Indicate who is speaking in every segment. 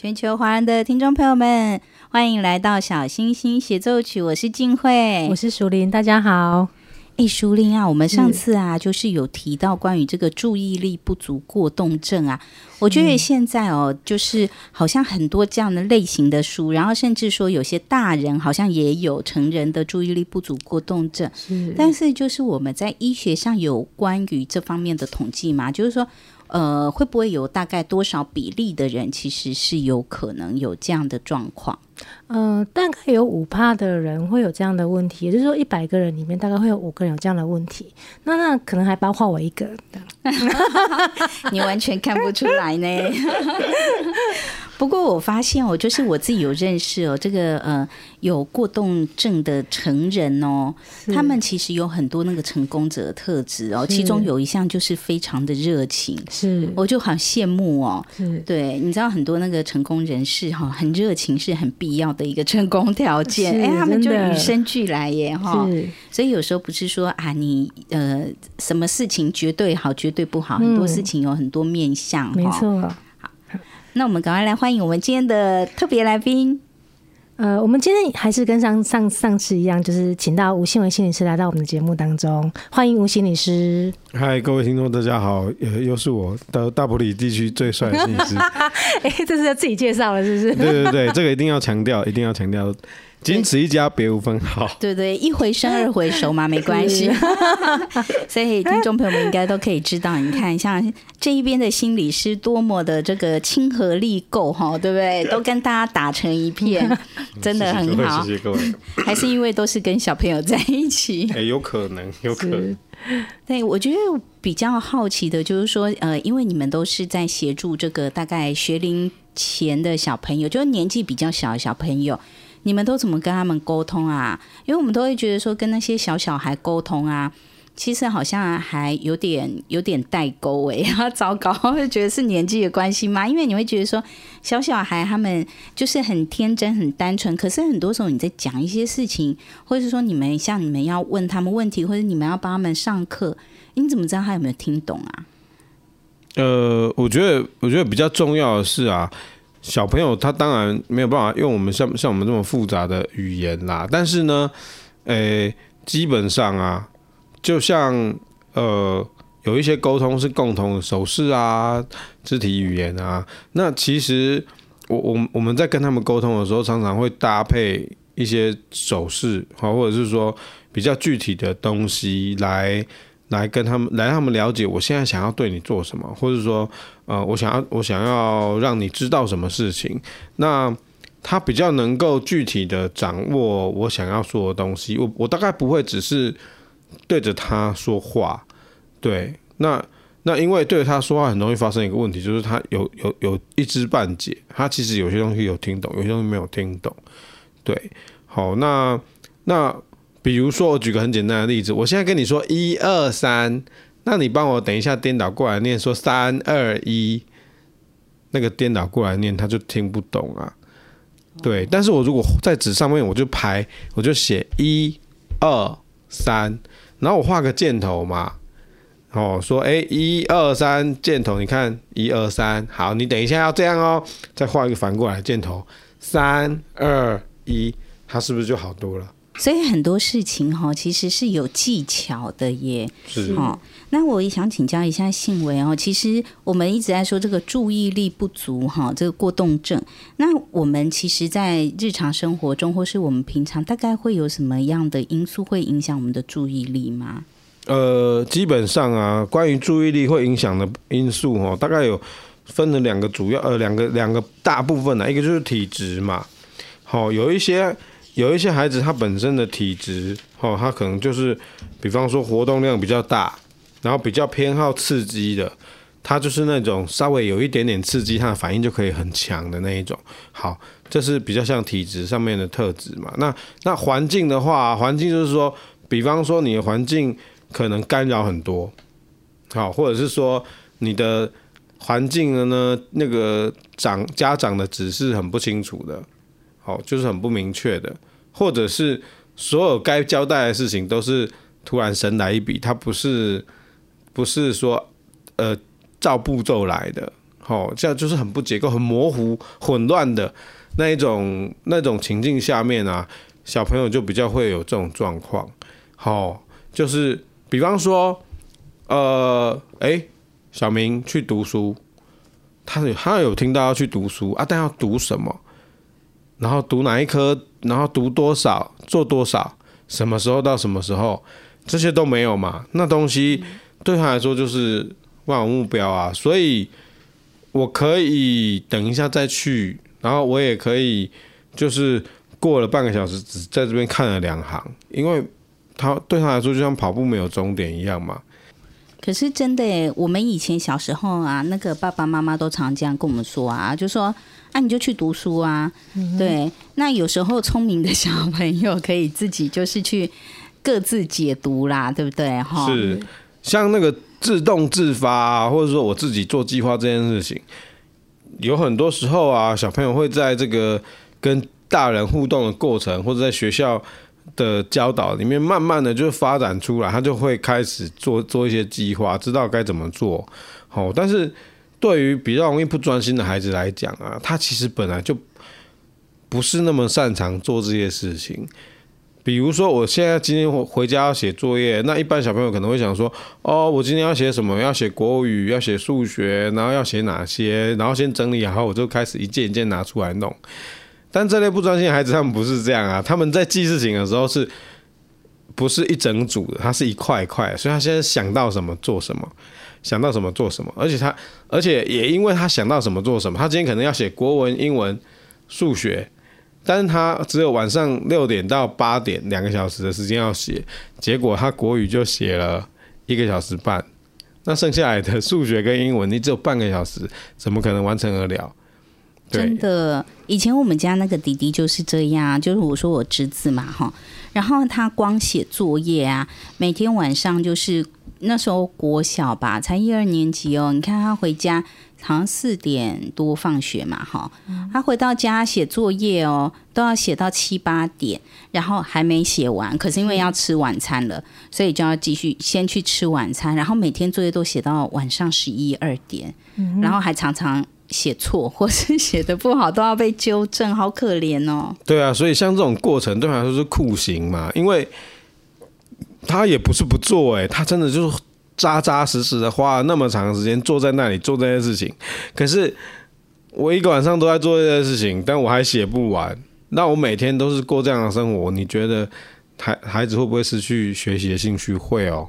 Speaker 1: 全球华人的听众朋友们，欢迎来到小星星协奏曲。我是静慧，
Speaker 2: 我是淑玲，大家好。
Speaker 1: 哎，淑玲啊，我们上次啊，就是有提到关于这个注意力不足过动症啊。我觉得现在哦，就是好像很多这样的类型的书，然后甚至说有些大人好像也有成人的注意力不足过动症。是，但是就是我们在医学上有关于这方面的统计吗？就是说。呃，会不会有大概多少比例的人其实是有可能有这样的状况？
Speaker 2: 呃，大概有五趴的人会有这样的问题，也就是说一百个人里面大概会有五个人有这样的问题。那那可能还包括我一个，
Speaker 1: 你完全看不出来呢。不过我发现哦，就是我自己有认识哦，这个呃有过动症的成人哦，他们其实有很多那个成功者的特质哦，其中有一项就是非常的热情，是，我就好羡慕哦。是，对，你知道很多那个成功人士哈，很热情是很必要的一个成功条件，哎，他们就与生俱来耶哈。所以有时候不是说啊，你呃什么事情绝对好，绝对不好，很多事情有很多面向，
Speaker 2: 没错。
Speaker 1: 那我们赶快来欢迎我们今天的特别来宾。
Speaker 2: 呃，我们今天还是跟上上上次一样，就是请到吴信文心理师来到我们的节目当中。欢迎吴心理师。
Speaker 3: 嗨，各位听众，大家好，呃，又是我的大埔里地区最帅的心理师。
Speaker 2: 哎、欸，这是要自己介绍了，是不是？
Speaker 3: 对对对，这个一定要强调，一定要强调。仅此一家，别无分号。
Speaker 1: 对对，一回生二回熟嘛，没关系。所以听众朋友们应该都可以知道，你看像这一边的心理师多么的这个亲和力够哈，对不对？都跟大家打成一片，真的很好。谢谢各位。还是因为都是跟小朋友在一起？
Speaker 3: 哎，有可能，有可能。
Speaker 1: 对，我觉得比较好奇的就是说，呃，因为你们都是在协助这个大概学龄前的小朋友，就是年纪比较小的小朋友。你们都怎么跟他们沟通啊？因为我们都会觉得说，跟那些小小孩沟通啊，其实好像还有点有点代沟哎，然后糟糕，会觉得是年纪的关系吗？因为你会觉得说，小小孩他们就是很天真、很单纯，可是很多时候你在讲一些事情，或者是说你们像你们要问他们问题，或者你们要帮他们上课，你怎么知道他有没有听懂啊？
Speaker 3: 呃，我觉得，我觉得比较重要的是啊。小朋友他当然没有办法用我们像像我们这么复杂的语言啦，但是呢，诶、基本上啊，就像呃有一些沟通是共同的手势啊、肢体语言啊，那其实我我我们在跟他们沟通的时候，常常会搭配一些手势，好，或者是说比较具体的东西来。来跟他们来让他们了解，我现在想要对你做什么，或者说，呃，我想要我想要让你知道什么事情。那他比较能够具体的掌握我想要说的东西。我我大概不会只是对着他说话，对。那那因为对着他说话很容易发生一个问题，就是他有有有一知半解，他其实有些东西有听懂，有些东西没有听懂。对，好，那那。比如说，我举个很简单的例子，我现在跟你说一二三，那你帮我等一下颠倒过来念，说三二一，那个颠倒过来念，他就听不懂啊。对，但是我如果在纸上面，我就排，我就写一二三，然后我画个箭头嘛。哦，说哎，一二三，箭头，你看一二三，好，你等一下要这样哦，再画一个反过来箭头，三二一，它是不是就好多了？
Speaker 1: 所以很多事情哈，其实是有技巧的耶。
Speaker 3: 是
Speaker 1: 哦，那我也想请教一下信维哦。其实我们一直在说这个注意力不足哈，这个过动症。那我们其实，在日常生活中，或是我们平常，大概会有什么样的因素会影响我们的注意力吗？
Speaker 3: 呃，基本上啊，关于注意力会影响的因素哦，大概有分了两个主要呃两个两个大部分呢，一个就是体质嘛。好，有一些。有一些孩子他本身的体质，哦，他可能就是，比方说活动量比较大，然后比较偏好刺激的，他就是那种稍微有一点点刺激，他的反应就可以很强的那一种。好，这是比较像体质上面的特质嘛。那那环境的话，环境就是说，比方说你的环境可能干扰很多，好，或者是说你的环境的呢，那个长家长的指示很不清楚的，好，就是很不明确的。或者是所有该交代的事情都是突然神来一笔，他不是不是说呃照步骤来的，好，这样就是很不结构、很模糊、混乱的那一种那种情境下面啊，小朋友就比较会有这种状况。好，就是比方说，呃，哎，小明去读书，他有他有听到要去读书啊，但要读什么？然后读哪一科？然后读多少？做多少？什么时候到什么时候？这些都没有嘛？那东西对他来说就是万有目标啊。所以我可以等一下再去，然后我也可以就是过了半个小时，只在这边看了两行，因为他对他来说就像跑步没有终点一样嘛。
Speaker 1: 可是真的耶，我们以前小时候啊，那个爸爸妈妈都常这样跟我们说啊，就说。啊、你就去读书啊，嗯、对。那有时候聪明的小朋友可以自己就是去各自解读啦，对不对？哈，
Speaker 3: 是像那个自动自发啊，或者说我自己做计划这件事情，有很多时候啊，小朋友会在这个跟大人互动的过程，或者在学校的教导里面，慢慢的就发展出来，他就会开始做做一些计划，知道该怎么做。好，但是。对于比较容易不专心的孩子来讲啊，他其实本来就不是那么擅长做这些事情。比如说，我现在今天回家要写作业，那一般小朋友可能会想说：“哦，我今天要写什么？要写国语，要写数学，然后要写哪些？然后先整理好，我就开始一件一件拿出来弄。”但这类不专心的孩子，他们不是这样啊，他们在记事情的时候是不是一整组的？他是一块一块，所以他现在想到什么做什么。想到什么做什么，而且他，而且也因为他想到什么做什么，他今天可能要写国文、英文、数学，但是他只有晚上六点到八点两个小时的时间要写，结果他国语就写了一个小时半，那剩下来的数学跟英文，你只有半个小时，怎么可能完成得了？
Speaker 1: 真的，以前我们家那个弟弟就是这样，就是我说我侄子嘛，哈，然后他光写作业啊，每天晚上就是。那时候国小吧，才一二年级哦。你看他回家，好像四点多放学嘛，哈。他回到家写作业哦，都要写到七八点，然后还没写完。可是因为要吃晚餐了，所以就要继续先去吃晚餐。然后每天作业都写到晚上十一二点，然后还常常写错或是写的不好，都要被纠正，好可怜哦。
Speaker 3: 对啊，所以像这种过程对他来说是酷刑嘛，因为。他也不是不做哎、欸，他真的就是扎扎实实的花了那么长时间坐在那里做这件事情。可是我一个晚上都在做这件事情，但我还写不完。那我每天都是过这样的生活，你觉得孩孩子会不会失去学习的兴趣？会哦。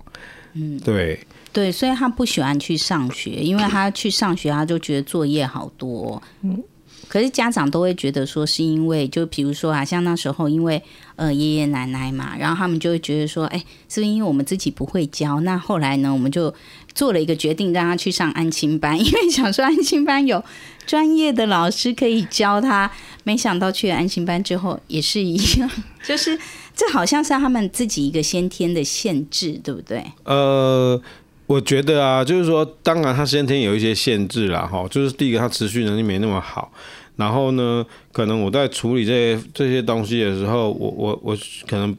Speaker 3: 嗯，对
Speaker 1: 对，所以他不喜欢去上学，因为他去上学他就觉得作业好多。嗯。可是家长都会觉得说，是因为就比如说啊，像那时候因为呃爷爷奶奶嘛，然后他们就会觉得说，哎，是不是因为我们自己不会教？那后来呢，我们就做了一个决定，让他去上安亲班，因为想说安亲班有专业的老师可以教他。没想到去了安亲班之后也是一样，就是这好像是他们自己一个先天的限制，对不对？
Speaker 3: 呃，我觉得啊，就是说，当然他先天有一些限制啦，哈，就是第一个他持续能力没那么好，然后呢，可能我在处理这些这些东西的时候，我我我可能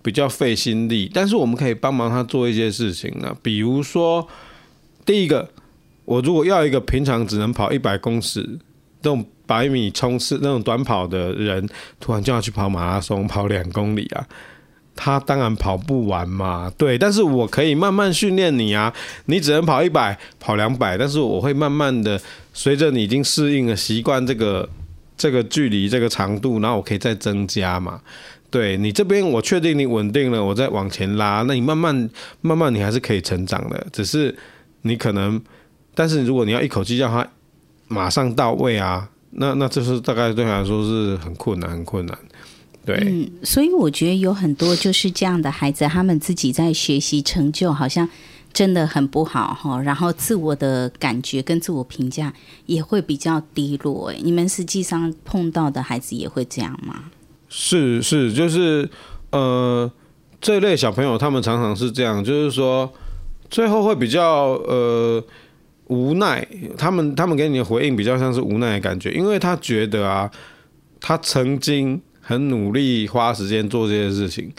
Speaker 3: 比较费心力，但是我们可以帮忙他做一些事情呢，比如说，第一个，我如果要一个平常只能跑一百公尺这种。百米冲刺那种短跑的人，突然就要去跑马拉松，跑两公里啊，他当然跑不完嘛。对，但是我可以慢慢训练你啊，你只能跑一百，跑两百，但是我会慢慢的随着你已经适应了、习惯这个这个距离、这个长度，然后我可以再增加嘛。对，你这边我确定你稳定了，我再往前拉，那你慢慢慢慢你还是可以成长的，只是你可能，但是如果你要一口气让他马上到位啊。那那这是大概对他来说是很困难，很困难，对。
Speaker 1: 嗯，所以我觉得有很多就是这样的孩子，他们自己在学习成就好像真的很不好哈，然后自我的感觉跟自我评价也会比较低落。哎，你们实际上碰到的孩子也会这样吗？
Speaker 3: 是是，就是呃，这类小朋友他们常常是这样，就是说最后会比较呃。无奈，他们他们给你的回应比较像是无奈的感觉，因为他觉得啊，他曾经很努力花时间做这些事情，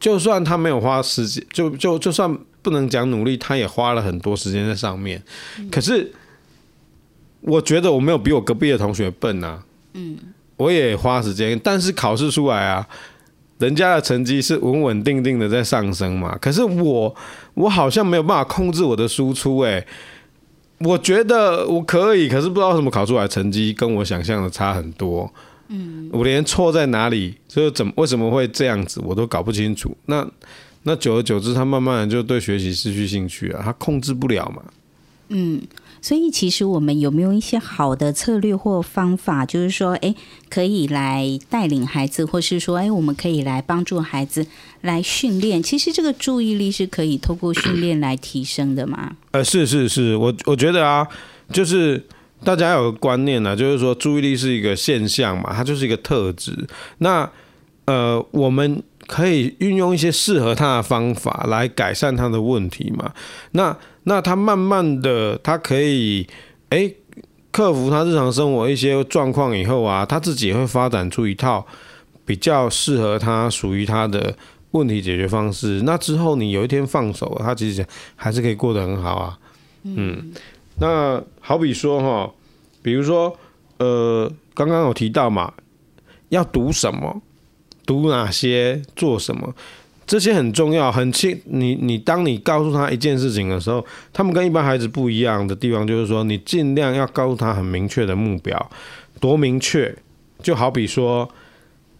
Speaker 3: 就算他没有花时间，就就就算不能讲努力，他也花了很多时间在上面。可是，我觉得我没有比我隔壁的同学笨啊，嗯，我也花时间，但是考试出来啊，人家的成绩是稳稳定定的在上升嘛，可是我我好像没有办法控制我的输出，欸，哎。我觉得我可以，可是不知道为什么考出来成绩跟我想象的差很多。嗯，我连错在哪里，就是怎么为什么会这样子，我都搞不清楚。那那久而久之，他慢慢的就对学习失去兴趣啊，他控制不了嘛。
Speaker 1: 嗯。所以，其实我们有没有一些好的策略或方法，就是说，哎，可以来带领孩子，或是说，哎，我们可以来帮助孩子来训练。其实，这个注意力是可以透过训练来提升的吗？
Speaker 3: 呃，是是是，我我觉得啊，就是大家有个观念呢，就是说，注意力是一个现象嘛，它就是一个特质。那呃，我们可以运用一些适合他的方法来改善他的问题嘛。那那他慢慢的，他可以哎、欸、克服他日常生活一些状况以后啊，他自己也会发展出一套比较适合他、属于他的问题解决方式。那之后你有一天放手，他其实还是可以过得很好啊。嗯，那好比说哈，比如说呃，刚刚有提到嘛，要读什么，读哪些，做什么。这些很重要，很清。你你当你告诉他一件事情的时候，他们跟一般孩子不一样的地方就是说，你尽量要告诉他很明确的目标，多明确。就好比说，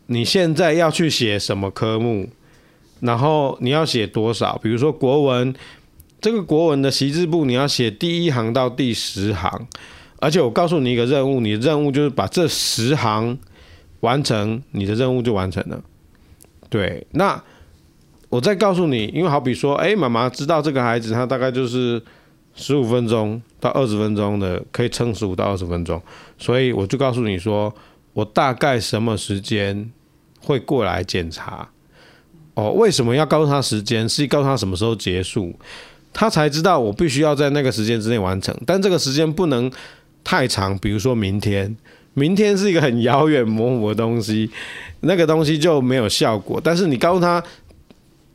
Speaker 3: 你现在要去写什么科目，然后你要写多少？比如说国文，这个国文的习字簿你要写第一行到第十行，而且我告诉你一个任务，你的任务就是把这十行完成，你的任务就完成了。对，那。我再告诉你，因为好比说，哎，妈妈知道这个孩子他大概就是十五分钟到二十分钟的，可以撑十五到二十分钟，所以我就告诉你说，我大概什么时间会过来检查。哦，为什么要告诉他时间？是告诉他什么时候结束，他才知道我必须要在那个时间之内完成。但这个时间不能太长，比如说明天，明天是一个很遥远模糊的东西，那个东西就没有效果。但是你告诉他。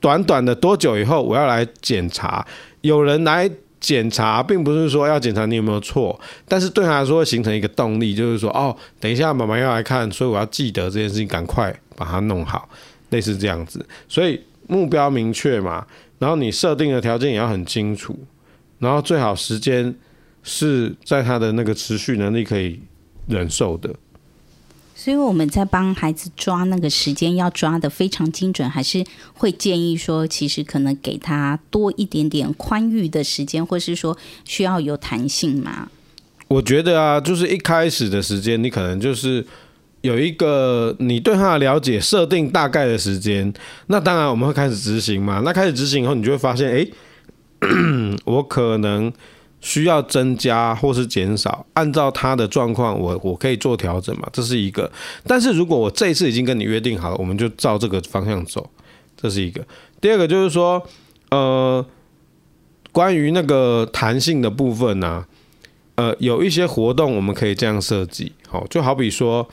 Speaker 3: 短短的多久以后我要来检查？有人来检查，并不是说要检查你有没有错，但是对他来说会形成一个动力，就是说哦，等一下妈妈要来看，所以我要记得这件事情，赶快把它弄好，类似这样子。所以目标明确嘛，然后你设定的条件也要很清楚，然后最好时间是在他的那个持续能力可以忍受的。
Speaker 1: 所以我们在帮孩子抓那个时间，要抓的非常精准，还是会建议说，其实可能给他多一点点宽裕的时间，或是说需要有弹性嘛？
Speaker 3: 我觉得啊，就是一开始的时间，你可能就是有一个你对他的了解，设定大概的时间。那当然我们会开始执行嘛。那开始执行以后，你就会发现，哎，我可能需要增加或是减少，按照他的状况，我我可以做调整嘛，这是一个。但是如果我这一次已经跟你约定好了，我们就照这个方向走，这是一个。第二个就是说，呃，关于那个弹性的部分呢、呃，有一些活动我们可以这样设计，好，就好比说，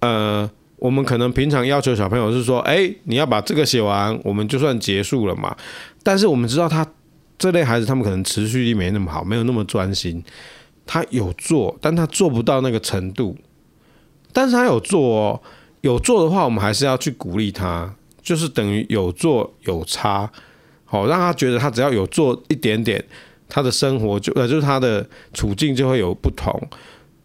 Speaker 3: 呃，我们可能平常要求小朋友是说，哎，你要把这个写完，我们就算结束了嘛。但是我们知道他。这类孩子，他们可能持续力没那么好，没有那么专心。他有做，但他做不到那个程度。但是他有做哦，有做的话，我们还是要去鼓励他，就是等于有做有差，好让他觉得他只要有做一点点，他的生活就呃就是他的处境就会有不同。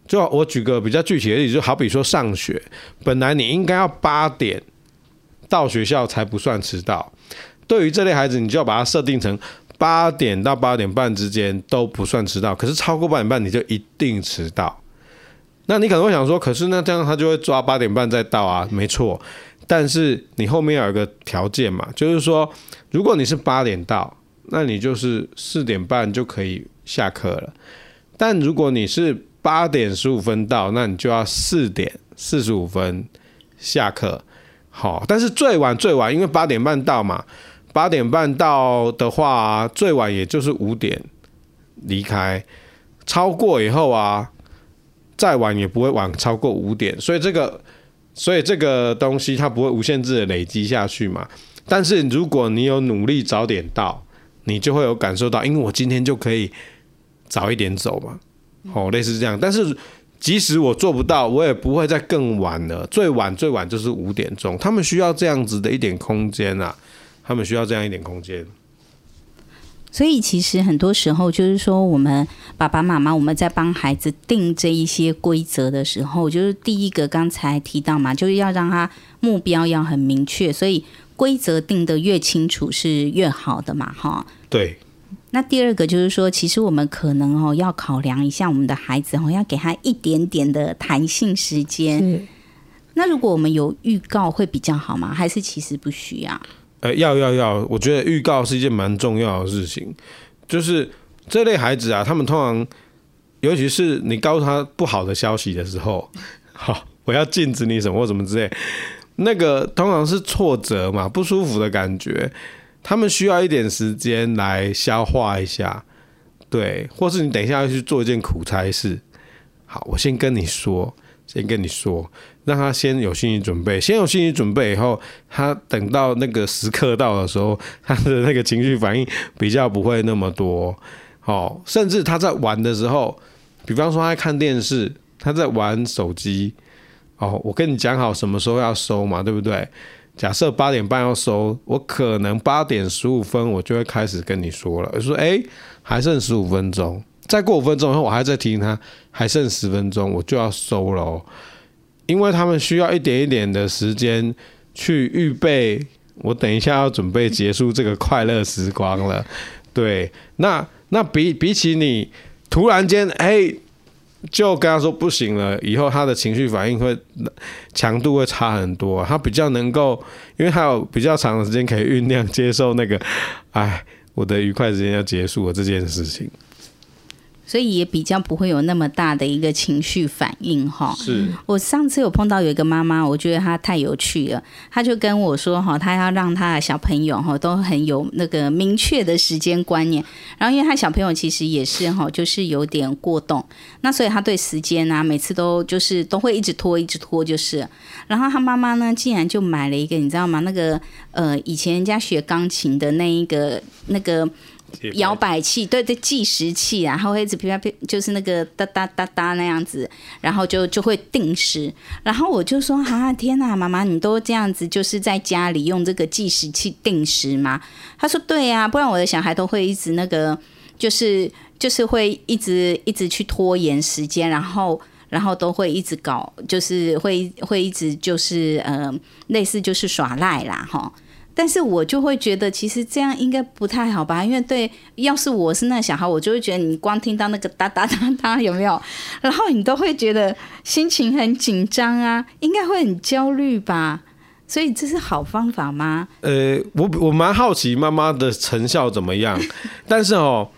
Speaker 3: 就我举个比较具体的例子，就好比说上学，本来你应该要八点到学校才不算迟到，对于这类孩子，你就要把它设定成。八点到八点半之间都不算迟到，可是超过八点半你就一定迟到。那你可能会想说，可是那这样他就会抓八点半再到啊？没错，但是你后面有一个条件嘛，就是说，如果你是八点到，那你就是四点半就可以下课了。但如果你是八点十五分到，那你就要四点四十五分下课。好，但是最晚最晚，因为八点半到嘛。八点半到的话，最晚也就是五点离开。超过以后啊，再晚也不会晚超过五点。所以这个，所以这个东西它不会无限制的累积下去嘛。但是如果你有努力早点到，你就会有感受到，因为我今天就可以早一点走嘛。哦，类似这样。但是即使我做不到，我也不会再更晚了。最晚最晚就是五点钟。他们需要这样子的一点空间啊。他们需要这样一点空间，
Speaker 1: 所以其实很多时候就是说，我们爸爸妈妈我们在帮孩子定这一些规则的时候，就是第一个刚才提到嘛，就是要让他目标要很明确，所以规则定得越清楚是越好的嘛，哈。
Speaker 3: 对。
Speaker 1: 那第二个就是说，其实我们可能哦要考量一下我们的孩子哦，要给他一点点的弹性时间。那如果我们有预告会比较好吗？还是其实不需要？
Speaker 3: 呃，要要要，我觉得预告是一件蛮重要的事情。就是这类孩子啊，他们通常，尤其是你告诉他不好的消息的时候，好，我要禁止你什么或什么之类，那个通常是挫折嘛，不舒服的感觉，他们需要一点时间来消化一下，对，或是你等一下要去做一件苦差事，好，我先跟你说，先跟你说。让他先有心理准备，先有心理准备以后，他等到那个时刻到的时候，他的那个情绪反应比较不会那么多。哦，甚至他在玩的时候，比方说他在看电视，他在玩手机。哦，我跟你讲好什么时候要收嘛，对不对？假设八点半要收，我可能八点十五分我就会开始跟你说了，说哎，还剩十五分钟，再过五分钟后，我还在提醒他，还剩十分钟，我就要收了。因为他们需要一点一点的时间去预备，我等一下要准备结束这个快乐时光了。对，那那比比起你突然间哎，就跟他说不行了，以后他的情绪反应会强度会差很多。他比较能够，因为他有比较长的时间可以酝酿接受那个，哎，我的愉快时间要结束了这件事情。
Speaker 1: 所以也比较不会有那么大的一个情绪反应哈。
Speaker 3: 是
Speaker 1: 我上次有碰到有一个妈妈，我觉得她太有趣了，她就跟我说哈，她要让她的小朋友哈都很有那个明确的时间观念。然后因为她小朋友其实也是哈，就是有点过动，那所以她对时间啊，每次都就是都会一直拖，一直拖就是。然后她妈妈呢，竟然就买了一个，你知道吗？那个呃，以前人家学钢琴的那一个那个。摇摆器，对对，计时器啊，然后会一直啪啪噼，就是那个哒哒哒哒那样子，然后就就会定时。然后我就说啊，天哪，妈妈，你都这样子，就是在家里用这个计时器定时吗？他说对呀，不然我的小孩都会一直那个，就是就是会一直一直去拖延时间，然后然后都会一直搞，就是会会一直就是呃，类似就是耍赖啦，哈。但是我就会觉得，其实这样应该不太好吧？因为对，要是我是那小孩，我就会觉得你光听到那个哒哒哒哒，有没有？然后你都会觉得心情很紧张啊，应该会很焦虑吧？所以这是好方法吗？呃，
Speaker 3: 我我蛮好奇妈妈的成效怎么样，但是哦，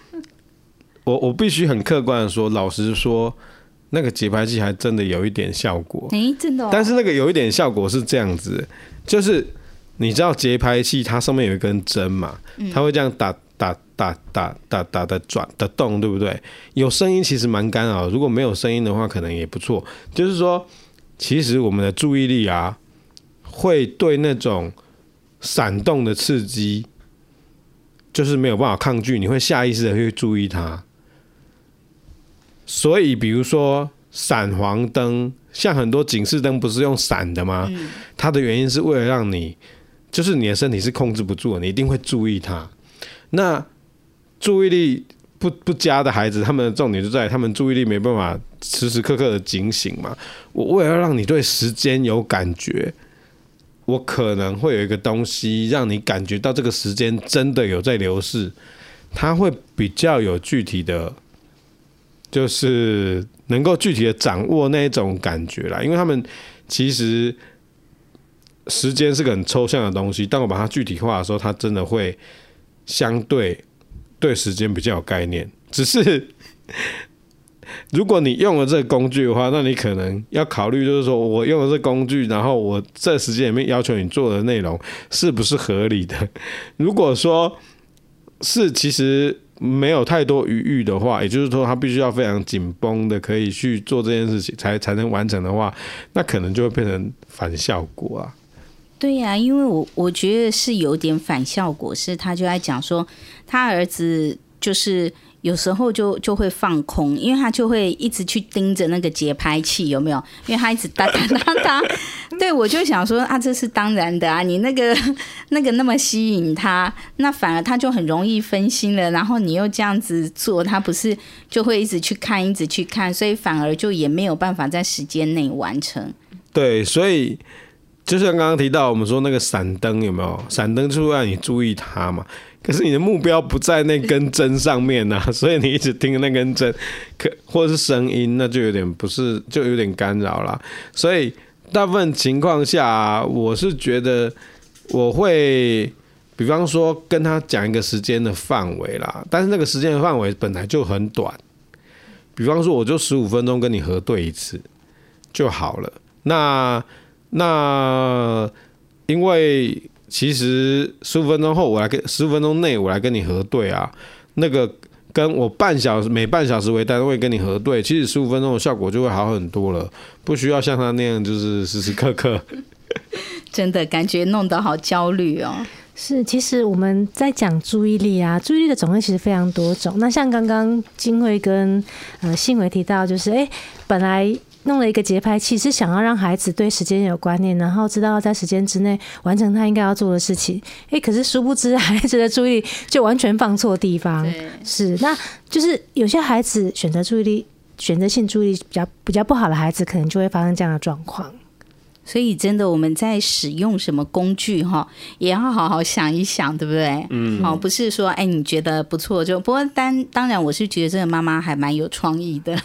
Speaker 3: 我我必须很客观的说，老实说，那个节拍器还真的有一点效果。
Speaker 1: 哎，真的哦。
Speaker 3: 但是那个有一点效果是这样子，就是你知道节拍器它上面有一根针嘛，它会这样打打打打打打的转的动，对不对？有声音其实蛮干扰，如果没有声音的话，可能也不错。就是说，其实我们的注意力啊，会对那种闪动的刺激，就是没有办法抗拒，你会下意识的去注意它。所以，比如说闪黄灯，像很多警示灯不是用闪的吗？它的原因是为了让你，就是你的身体是控制不住的，你一定会注意它。那注意力不不佳的孩子，他们的重点就在他们注意力没办法时时刻刻的警醒嘛。我为了让你对时间有感觉，我可能会有一个东西让你感觉到这个时间真的有在流逝，它会比较有具体的。就是能够具体的掌握那一种感觉啦，因为他们其实时间是个很抽象的东西，但我把它具体化的时候，它真的会相对对时间比较有概念。只是 如果你用了这个工具的话，那你可能要考虑，就是说我用了这工具，然后我这时间里面要求你做的内容是不是合理的？如果说是，其实。没有太多余裕的话，也就是说，他必须要非常紧绷的，可以去做这件事情才才能完成的话，那可能就会变成反效果啊。
Speaker 1: 对呀、因为我我觉得是有点反效果，是他就在讲说，他儿子就是。有时候就就会放空，因为他就会一直去盯着那个节拍器，有没有？因为他一直哒哒哒哒。对，我就想说啊，这是当然的啊，你那个那个那么吸引他，那反而他就很容易分心了。然后你又这样子做，他不是就会一直去看，一直去看，所以反而就也没有办法在时间内完成。
Speaker 3: 对，所以就像刚刚提到，我们说那个闪灯有没有？闪灯就是让你注意它嘛。可是你的目标不在那根针上面呐，所以你一直听那根针，可或者是声音，那就有点不是，就有点干扰了。所以大部分情况下，我是觉得我会，比方说跟他讲一个时间的范围啦，但是那个时间的范围本来就很短，比方说我就十五分钟跟你核对一次就好了。那那因为。其实十五分钟后我来跟十五分钟内我来跟你核对啊，那个跟我半小时每半小时为单位跟你核对，其实十五分钟的效果就会好很多了，不需要像他那样就是时时刻刻。
Speaker 1: 真的感觉弄得好焦虑哦。
Speaker 2: 是，其实我们在讲注意力啊，注意力的种类其实非常多种。那像刚刚金慧跟呃信伟提到，就是哎本来。弄了一个节拍器，是想要让孩子对时间有观念，然后知道在时间之内完成他应该要做的事情。诶，可是殊不知孩子的注意力就完全放错地方。是，那就是有些孩子选择注意力、选择性注意力比较比较不好的孩子，可能就会发生这样的状况。
Speaker 1: 所以，真的我们在使用什么工具哈，也要好好想一想，对不对？嗯，好，不是说哎，你觉得不错就不过当当然，我是觉得这个妈妈还蛮有创意的，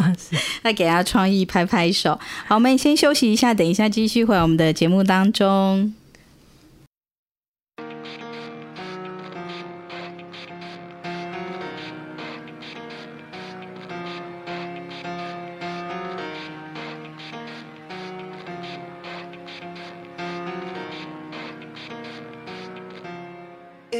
Speaker 1: 那给她创意拍拍手。好，我们先休息一下，等一下继续回来我们的节目当中。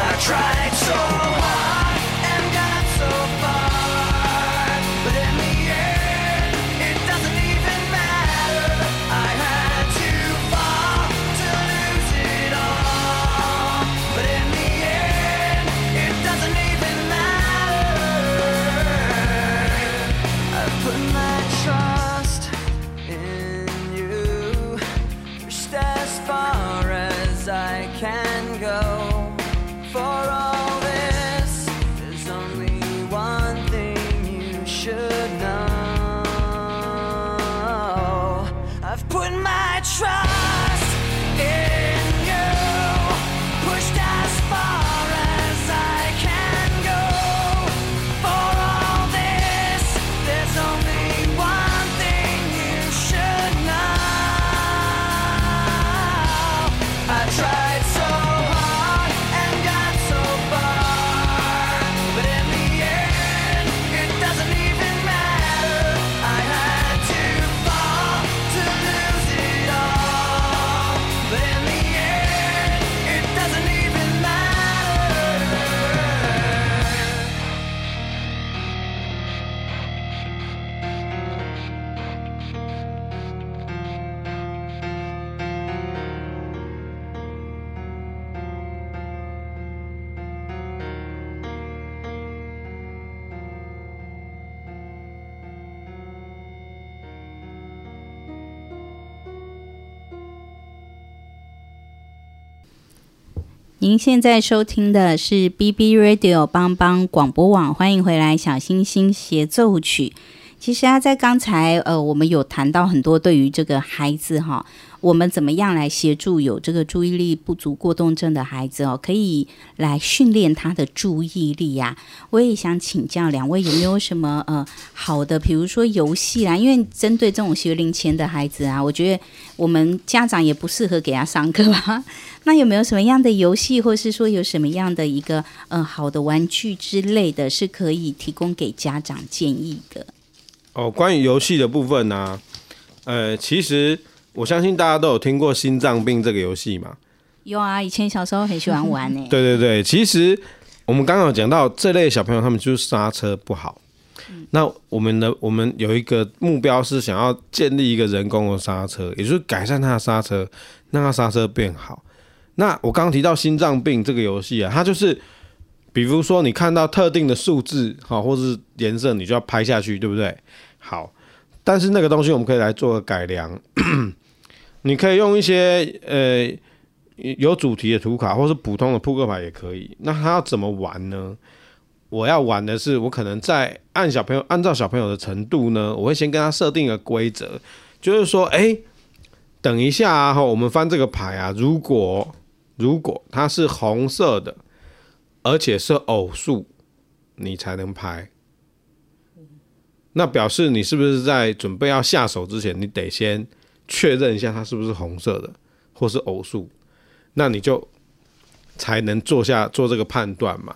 Speaker 4: I tried so hard
Speaker 1: 现在收听的是 BB Radio 帮帮广播网，欢迎回来，小星星协奏曲。其实啊，在刚才呃，我们有谈到很多对于这个孩子哈，我们怎么样来协助有这个注意力不足过动症的孩子哦，可以来训练他的注意力呀、啊。我也想请教两位有没有什么呃好的，比如说游戏啦，因为针对这种学龄前的孩子啊，我觉得我们家长也不适合给他上课啊。那有没有什么样的游戏，或是说有什么样的一个呃好的玩具之类的，是可以提供给家长建议的？
Speaker 3: 哦，关于游戏的部分呢、呃，其实我相信大家都有听过心脏病这个游戏嘛。
Speaker 1: 有啊，以前小时候很喜欢玩呢、欸。
Speaker 3: 对对对，其实我们刚刚有讲到这类小朋友，他们就是刹车不好。嗯、那我们的我们有一个目标是想要建立一个人工的刹车，也就是改善他的刹车，让他刹车变好。那我刚刚提到心脏病这个游戏啊，它就是，比如说你看到特定的数字，好，或是颜色，你就要拍下去，对不对？好，但是那个东西我们可以来做个改良，你可以用一些呃有主题的图卡，或是普通的扑克牌也可以。那他要怎么玩呢？我要玩的是，我可能在按小朋友按照小朋友的程度呢，我会先跟他设定一个规则，就是说，哎、等一下啊，我们翻这个牌啊，如果如果它是红色的，而且是偶数，你才能拍。那表示你是不是在准备要下手之前，你得先确认一下它是不是红色的，或是偶数，那你就才能做下做这个判断嘛。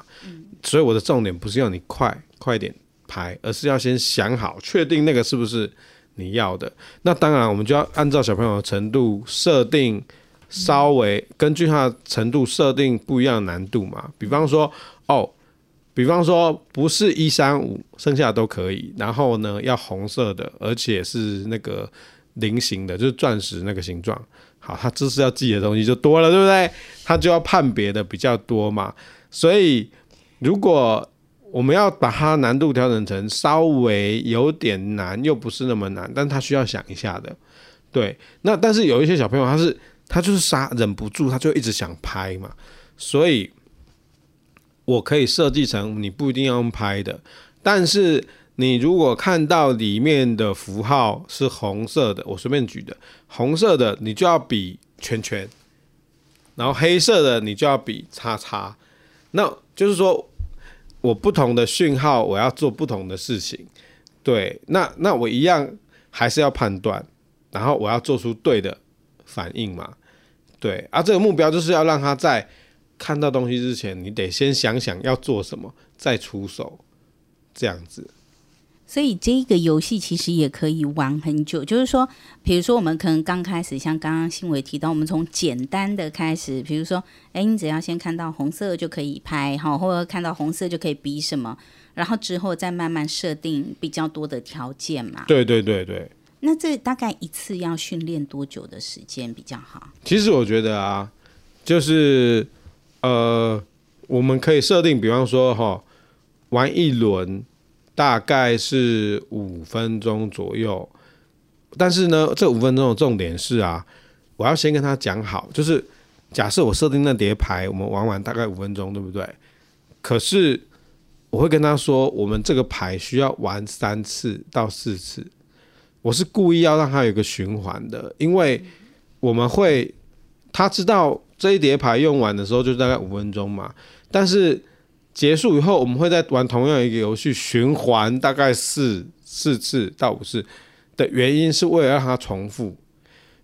Speaker 3: 所以我的重点不是要你快快点拍，而是要先想好，确定那个是不是你要的。那当然，我们就要按照小朋友的程度设定，稍微根据他的程度设定不一样的难度嘛。比方说，哦。比方说，不是一三五，剩下的都可以。然后呢，要红色的，而且是那个菱形的，就是钻石那个形状。好，他知识要记的东西就多了，对不对？他就要判别的比较多嘛。所以，如果我们要把它难度调整成稍微有点难，又不是那么难，但他需要想一下的。对，那但是有一些小朋友，他是他就是杀忍不住，他就一直想拍嘛，所以。我可以设计成你不一定要用拍的，但是你如果看到里面的符号是红色的，我随便举的，红色的你就要比圈圈，然后黑色的你就要比叉叉，那就是说我不同的讯号，我要做不同的事情。对，那那我一样还是要判断，然后我要做出对的反应嘛。对，啊，这个目标就是要让它在看到东西之前，你得先想想要做什么，再出手，这样子。
Speaker 1: 所以这个游戏其实也可以玩很久，就是说，比如说我们可能刚开始，像刚刚新伟提到，我们从简单的开始，比如说，哎，你只要先看到红色就可以拍，好，或者看到红色就可以比什么，然后之后再慢慢设定比较多的条件嘛。
Speaker 3: 对对对对。
Speaker 1: 那这大概一次要训练多久的时间比较好？
Speaker 3: 其实我觉得啊，就是呃，我们可以设定，比方说哈、玩一轮。大概是五分钟左右，但是呢，这五分钟的重点是啊，我要先跟他讲好，就是假设我设定那叠牌，我们玩完大概五分钟，对不对？可是我会跟他说，我们这个牌需要玩三次到四次，我是故意要让他有一个循环的，因为我们会他知道这一叠牌用完的时候就大概五分钟嘛，但是。结束以后，我们会再玩同样一个游戏，循环大概四四次到五次的原因，是为了让它重复，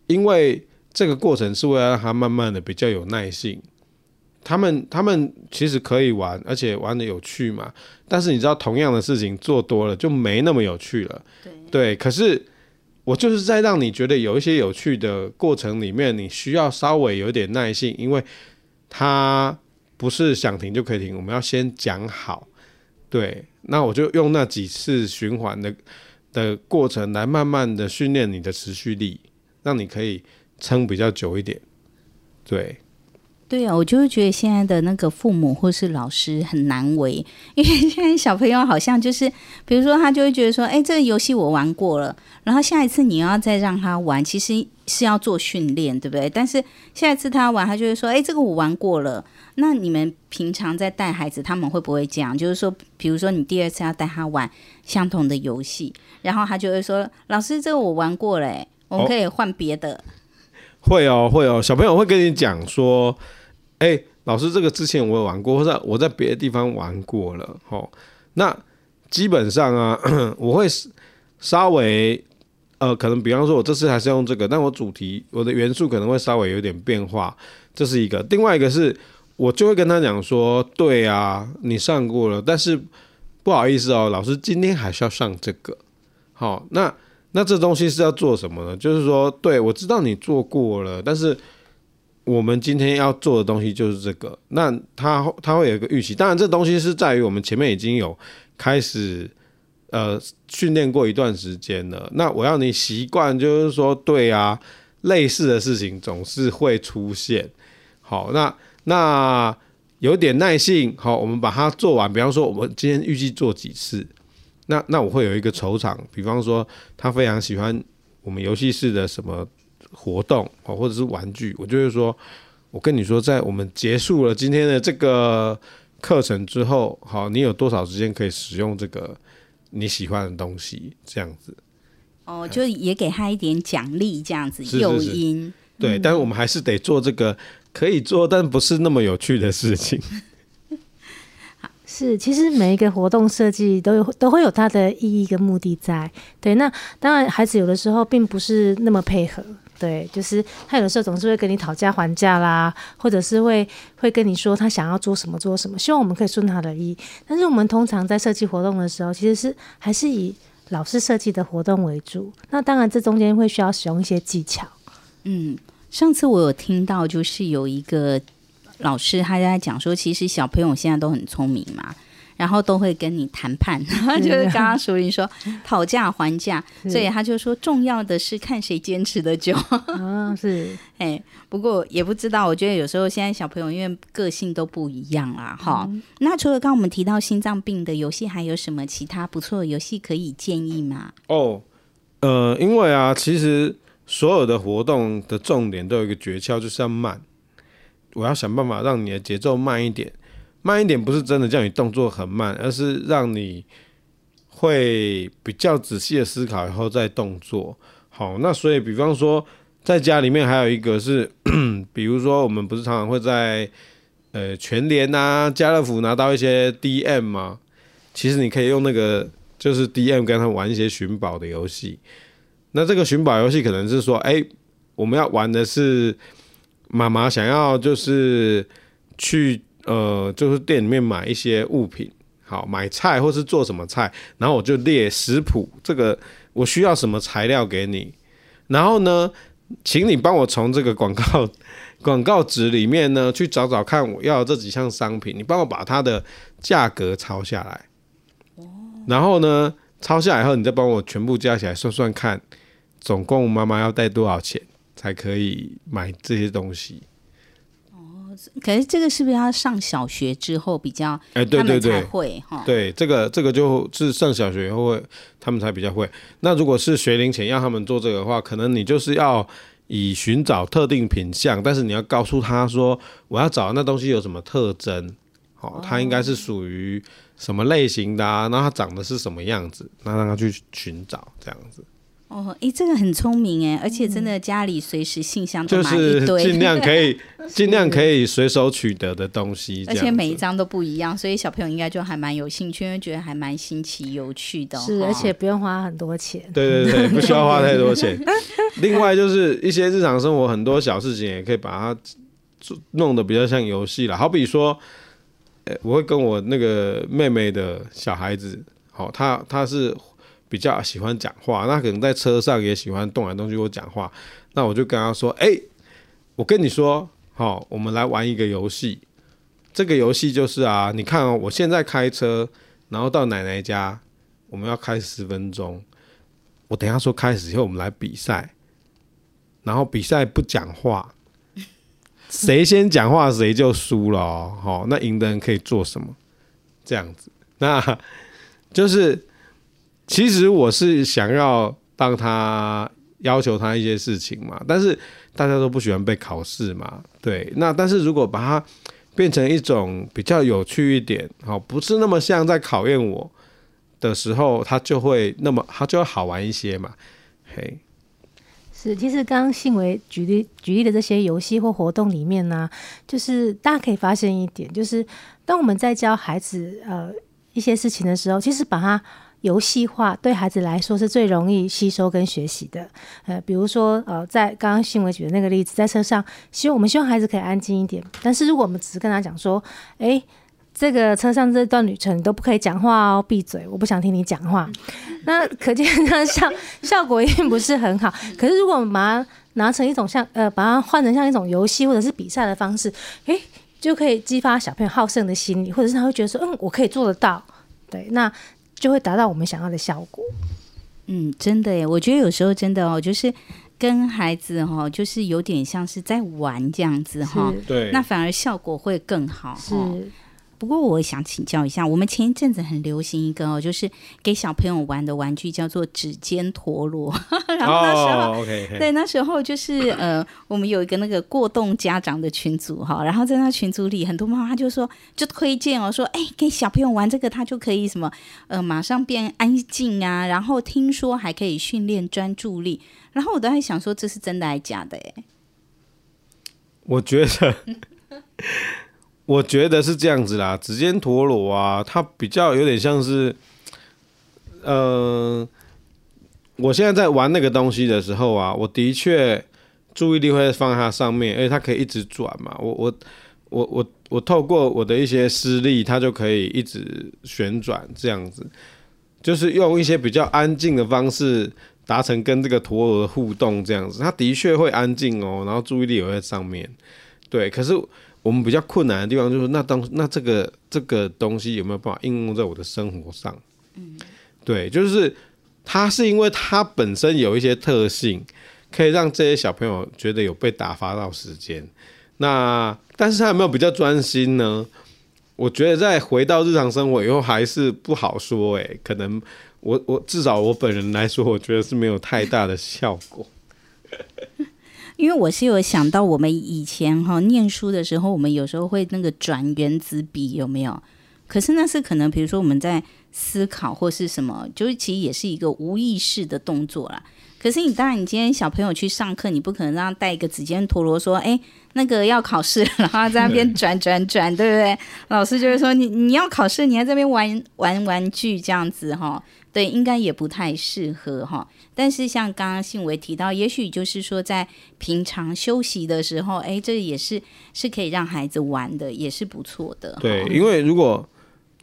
Speaker 3: 因为这个过程是为了让它慢慢的比较有耐性。他们他们其实可以玩，而且玩的有趣嘛。但是你知道，同样的事情做多了就没那么有趣了。对，对。可是我就是在让你觉得有一些有趣的过程里面，你需要稍微有点耐性，因为它。不是想停就可以停，我们要先讲好。对，那我就用那几次循环的的过程来慢慢的训练你的持续力，让你可以撑比较久一点。对。
Speaker 1: 对啊，我就会觉得现在的那个父母或是老师很难为，因为现在小朋友好像就是，比如说他就会觉得说，哎，这个游戏我玩过了，然后下一次你要再让他玩，其实是要做训练，对不对？但是下一次他玩，他就会说，哎，这个我玩过了。那你们平常在带孩子，他们会不会这样？就是说，比如说你第二次要带他玩相同的游戏，然后他就会说，老师，这个我玩过了，我们可以换别的。哦，
Speaker 3: 会哦，会哦，小朋友会跟你讲说。哎、老师，这个之前我有玩过，或者我在别的地方玩过了，吼。那基本上啊，我会稍微呃，可能比方说，我这次还是用这个，但我主题我的元素可能会稍微有点变化，这是一个。另外一个是，我就会跟他讲说，对啊，你上过了，但是不好意思哦，老师今天还是要上这个。好，那那这东西是要做什么呢？就是说，对，我知道你做过了，但是。我们今天要做的东西就是这个，那他他会有一个预期，当然这东西是在于我们前面已经有开始呃训练过一段时间了。那我要你习惯，就是说对啊，类似的事情总是会出现。好，那那有点耐性，好，我们把它做完。比方说，我们今天预计做几次？那那我会有一个酬赏，比方说他非常喜欢我们游戏室的什么。活动哦，或者是玩具，我就会说，我跟你说，在我们结束了今天的这个课程之后，好，你有多少时间可以使用这个你喜欢的东西？这样子，
Speaker 1: 哦，就也给他一点奖励，这样子诱因。
Speaker 3: 对，嗯、但是我们还是得做这个可以做，但不是那么有趣的事情。
Speaker 2: 是，其实每一个活动设计都有都会有它的意义跟目的在。对，那当然孩子有的时候并不是那么配合。对，就是他有的时候总是会跟你讨价还价啦，或者是会会跟你说他想要做什么做什么，希望我们可以顺他的意。但是我们通常在设计活动的时候，其实是还是以老师设计的活动为主。那当然这中间会需要使用一些技巧。
Speaker 1: 嗯，上次我有听到，就是有一个老师他在讲说，其实小朋友现在都很聪明嘛。然后都会跟你谈判，就是刚刚淑玲说 讨价还价，所以他就说重要的是看谁坚持的久。
Speaker 2: 嗯，是，
Speaker 1: 哎，不过也不知道，我觉得有时候现在小朋友因为个性都不一样啦，哈、嗯。那除了刚刚我们提到心脏病的游戏，还有什么其他不错的游戏可以建议吗？
Speaker 3: 哦，呃，因为啊，其实所有的活动的重点都有一个诀窍，就是要慢。我要想办法让你的节奏慢一点。慢一点不是真的叫你动作很慢，而是让你会比较仔细的思考以后再动作。好，那所以比方说在家里面还有一个是，比如说我们不是常常会在呃全联啊、家乐福拿到一些 DM 吗，其实你可以用那个就是 DM 跟他玩一些寻宝的游戏。那这个寻宝游戏可能是说，哎，我们要玩的是妈妈想要就是去呃就是店里面买一些物品，好买菜或是做什么菜，然后我就列食谱，这个我需要什么材料给你，然后呢，请你帮我从这个广告 广告纸里面呢去找找看我要这几项商品，你帮我把它的价格抄下来，然后呢抄下来后，你再帮我全部加起来算算看。总共妈妈要带多少钱才可以买这些东西？
Speaker 1: 哦，可是这个是不是要上小学之后比较？
Speaker 3: 哎，对对对，
Speaker 1: 会哈。
Speaker 3: 对，这个这个就是上小学以后会，他们才比较会。那如果是学龄前要他们做这个的话，可能你就是要以寻找特定品相，但是你要告诉他说，我要找那东西有什么特征，哦，它应该是属于什么类型的啊？那它长得是什么样子？那让他去寻找这样子。
Speaker 1: 哦，哎，这个很聪明哎，而且真的家里随时信箱都满
Speaker 3: 一堆，尽量可以 尽量可以随手取得的东西，
Speaker 1: 而且每一张都不一样，所以小朋友应该就还蛮有兴趣，因为觉得还蛮新奇有趣的。
Speaker 2: 是，而且不用花很多钱。
Speaker 3: 对对对，不需要花太多钱。另外就是一些日常生活很多小事情，也可以把它弄得比较像游戏了。好比说，我会跟我那个妹妹的小孩子，好，他他是。比较喜欢讲话，那可能在车上也喜欢动来动去或讲话。那我就跟他说：“哎、欸，我跟你说，好，我们来玩一个游戏。这个游戏就是啊，你看哦，我现在开车，然后到奶奶家，我们要开十分钟。我等下说开始以后，我们来比赛。然后比赛不讲话，谁先讲话谁就输了哦。好，那赢的人可以做什么？这样子，那就是。”其实我是想要帮他要求他一些事情嘛，但是大家都不喜欢被考试嘛，对。那但是如果把它变成一种比较有趣一点，好，不是那么像在考验我的时候，他就会那么他就会好玩一些嘛，嘿。
Speaker 2: 是，其实刚刚信维举例举例的这些游戏或活动里面呢、就是大家可以发现一点，就是当我们在教孩子呃一些事情的时候，其实把它。游戏化对孩子来说是最容易吸收跟学习的。呃，比如说，呃，在刚刚新闻举的那个例子，在车上，希望我们希望孩子可以安静一点。但是如果我们只是跟他讲说，诶，这个车上这段旅程你都不可以讲话哦，闭嘴，我不想听你讲话。那可见那效 效果一定不是很好。可是如果我们把它拿成一种像呃，把它换成像一种游戏或者是比赛的方式，诶，就可以激发小朋友好胜的心理，或者是他会觉得说，嗯，我可以做得到。对，那。就会达到我们想要的效果。
Speaker 1: 嗯，真的耶，我觉得有时候真的哦，就是跟孩子哈，就是有点像是在玩这样子哈。
Speaker 3: 对，
Speaker 1: 那反而效果会更好。
Speaker 2: 是。
Speaker 1: 不过我想请教一下，我们前一阵子很流行一个哦，就是给小朋友玩的玩具，叫做指尖陀螺。然后那时候，oh, okay, okay. 对，那时候就是呃，我们有一个那个过动家长的群组哈，然后在那群组里，很多妈妈就说，就推荐哦，说哎，给小朋友玩这个，他就可以什么呃，马上变安静啊，然后听说还可以训练专注力。然后我都在想说，这是真的还是假的？哎，
Speaker 3: 我觉得。我觉得是这样子啦，指尖陀螺啊，它比较有点像是，嗯、呃，我现在在玩那个东西的时候啊，我的确注意力会放在它上面，而且它可以一直转嘛。我我我我我透过我的一些施力，它就可以一直旋转，这样子，就是用一些比较安静的方式达成跟这个陀螺互动，这样子，它的确会安静哦，然后注意力也会在上面，对，可是。我们比较困难的地方就是，那当那这个这个东西有没有办法应用在我的生活上？嗯，对，就是它是因为它本身有一些特性，可以让这些小朋友觉得有被打发到时间。那但是他有没有比较专心呢？我觉得在回到日常生活以后还是不好说。诶，可能我我至少我本人来说，我觉得是没有太大的效果。
Speaker 1: 因为我是有想到，我们以前哈念书的时候，我们有时候会那个转原子笔，有没有？可是那是可能，比如说我们在思考或是什么，就是其实也是一个无意识的动作啦。可是你当然，你今天小朋友去上课，你不可能让他带一个指尖陀螺说，哎，那个要考试，然后在那边 转转转，对不对？老师就是说，你你要考试，你还在那边玩玩玩具这样子哈，对，应该也不太适合哈。但是像刚刚信维提到，也许就是说在平常休息的时候，哎，这也是是可以让孩子玩的，也是不错的。
Speaker 3: 对，因为如果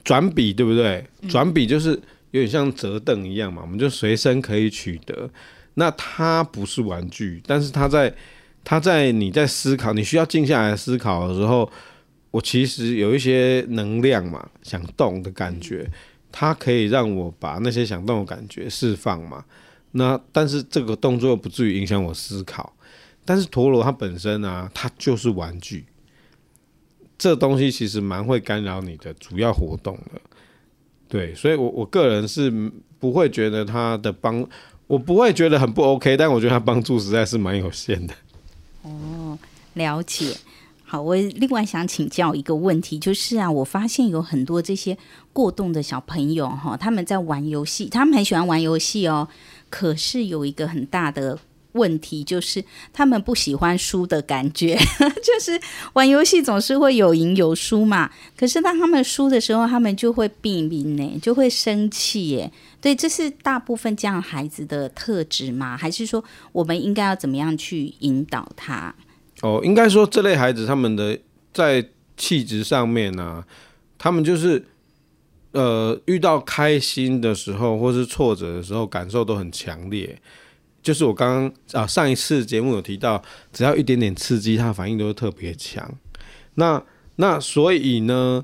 Speaker 3: 转笔，对不对？转笔就是有点像折凳一样嘛，我们就随身可以取得。那它不是玩具，但是它在它在你在思考，你需要静下来思考的时候，我其实有一些能量嘛，想动的感觉，它可以让我把那些想动的感觉释放嘛。那但是这个动作不至于影响我思考。但是陀螺它本身啊，它就是玩具，这东西其实蛮会干扰你的主要活动的。对，所以我我个人是不会觉得它的帮。我不会觉得很不 OK，但我觉得他帮助实在是蛮有限的。
Speaker 1: 哦，了解。好，我另外想请教一个问题，就是啊，我发现有很多这些过动的小朋友哈，他们在玩游戏，他们很喜欢玩游戏哦，可是有一个很大的。问题就是他们不喜欢输的感觉，就是玩游戏总是会有赢有输嘛。可是当他们输的时候，他们就会避免呢，就会生气耶。对，这是大部分这样孩子的特质吗？还是说我们应该要怎么样去引导他？
Speaker 3: 哦，应该说这类孩子他们的在气质上面呢、他们就是呃遇到开心的时候或是挫折的时候，感受都很强烈。就是我刚刚啊，上一次节目有提到，只要一点点刺激，他反应都会特别强。那那所以呢，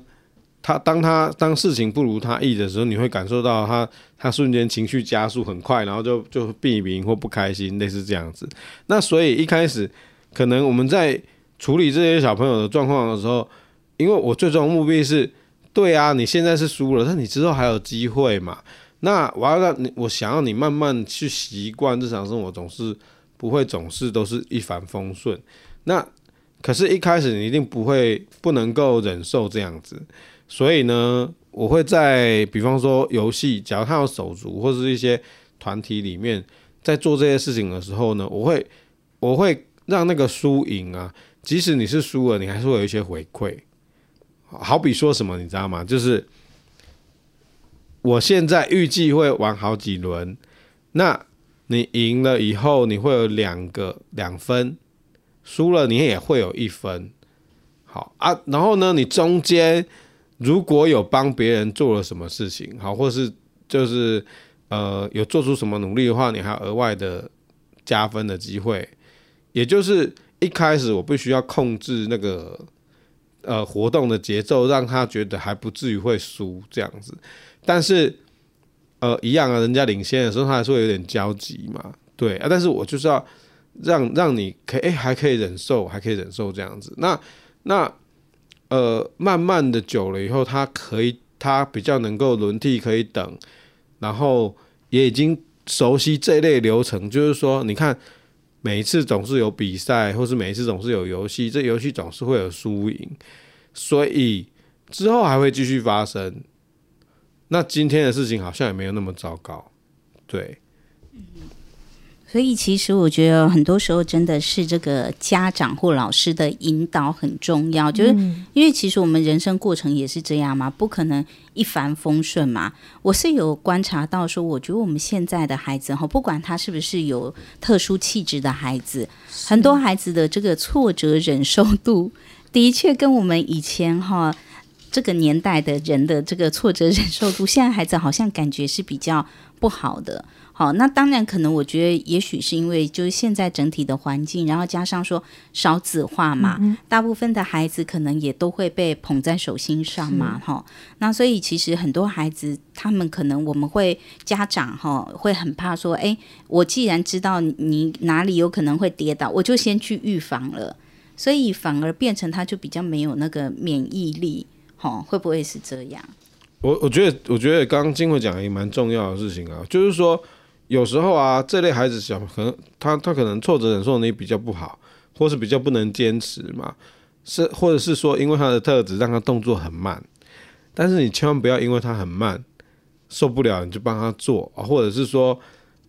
Speaker 3: 他当他当事情不如他意的时候，你会感受到他他瞬间情绪加速很快，然后就就避免或不开心，类似这样子。那所以一开始可能我们在处理这些小朋友的状况的时候，因为我最终的目的是，对啊，你现在是输了，但你之后还有机会嘛。那我要让你，我想要你慢慢去习惯日常生活，总是不会总是都是一帆风顺。那可是，一开始你一定不会不能够忍受这样子，所以呢，我会在比方说游戏，假如他有手足或是一些团体里面，在做这些事情的时候呢，我会我会让那个输赢啊，即使你是输了，你还是会有一些回馈。好比说什么，你知道吗？就是。我现在预计会玩好几轮，那你赢了以后，你会有两个两分，输了你也会有一分。好啊，然后呢，你中间如果有帮别人做了什么事情，好，或是就是呃有做出什么努力的话，你还有额外的加分的机会。也就是一开始我必须要控制那个呃活动的节奏，让他觉得还不至于会输这样子。但是，呃，一样啊，人家领先的时候，他还是会有点焦急嘛，对啊。但是我就是要让让你可以，哎，还可以忍受，还可以忍受这样子。那那呃，慢慢的久了以后，他可以，他比较能够轮替，可以等，然后也已经熟悉这一类流程。就是说，你看，每一次总是有比赛，或是每一次总是有游戏，这游戏总是会有输赢，所以之后还会继续发生。那今天的事情好像也没有那么糟糕，对。
Speaker 1: 所以其实我觉得很多时候真的是这个家长或老师的引导很重要，就是因为其实我们人生过程也是这样嘛，不可能一帆风顺嘛。我是有观察到说，我觉得我们现在的孩子哈，不管他是不是有特殊气质的孩子，很多孩子的这个挫折忍受度的确跟我们以前哈。这个年代的人的这个挫折忍受度，现在孩子好像感觉是比较不好的。好，那当然可能我觉得，也许是因为就是现在整体的环境，然后加上说少子化嘛，嗯、大部分的孩子可能也都会被捧在手心上嘛，哈。那所以其实很多孩子，他们可能我们会家长哈会很怕说，哎，我既然知道你哪里有可能会跌倒，我就先去预防了，所以反而变成他就比较没有那个免疫力。哦，会不会是这样？
Speaker 3: 我我觉得，我觉得刚刚金慧讲的也蛮重要的事情啊，就是说有时候啊，这类孩子小可能他他可能挫折忍受能力比较不好，或是比较不能坚持嘛，是或者是说因为他的特质让他动作很慢，但是你千万不要因为他很慢受不了你就帮他做啊，或者是说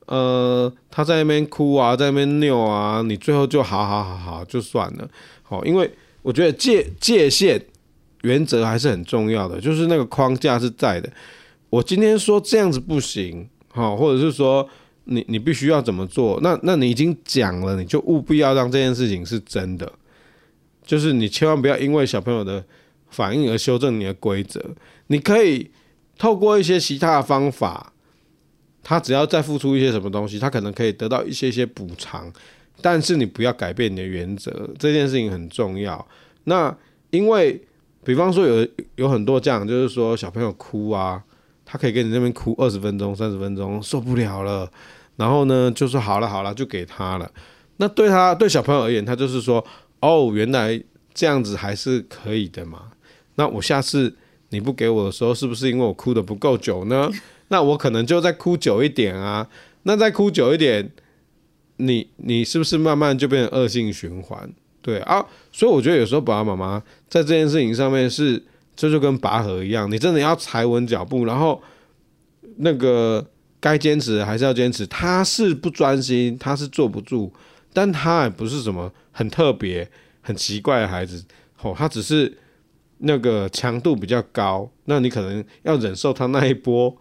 Speaker 3: 呃，他在那边哭啊，在那边拗啊，你最后就好好好好就算了。好，因为我觉得界界限原则还是很重要的，就是那个框架是在的。我今天说这样子不行，好，或者是说你你必须要怎么做，那那你已经讲了，你就务必要让这件事情是真的，就是你千万不要因为小朋友的反应而修正你的规则。你可以透过一些其他的方法，他只要再付出一些什么东西，他可能可以得到一些些补偿，但是你不要改变你的原则，这件事情很重要。那因为比方说有有很多这样，就是说小朋友哭啊。他可以跟你那边哭二十分钟、三十分钟，受不了了，然后呢，就说好了好了，就给他了。那对他对小朋友而言，他就是说，哦，原来这样子还是可以的嘛。那我下次你不给我的时候，是不是因为我哭的不够久呢？那我可能就再哭久一点啊。那再哭久一点，你你是不是慢慢就变成恶性循环？对啊，所以我觉得有时候爸爸妈妈在这件事情上面是。这就跟拔河一样，你真的要踩稳脚步，然后那个该坚持还是要坚持。他是不专心，他是坐不住，但他也不是什么很特别、很奇怪的孩子。哦，他只是那个强度比较高，那你可能要忍受他那一波，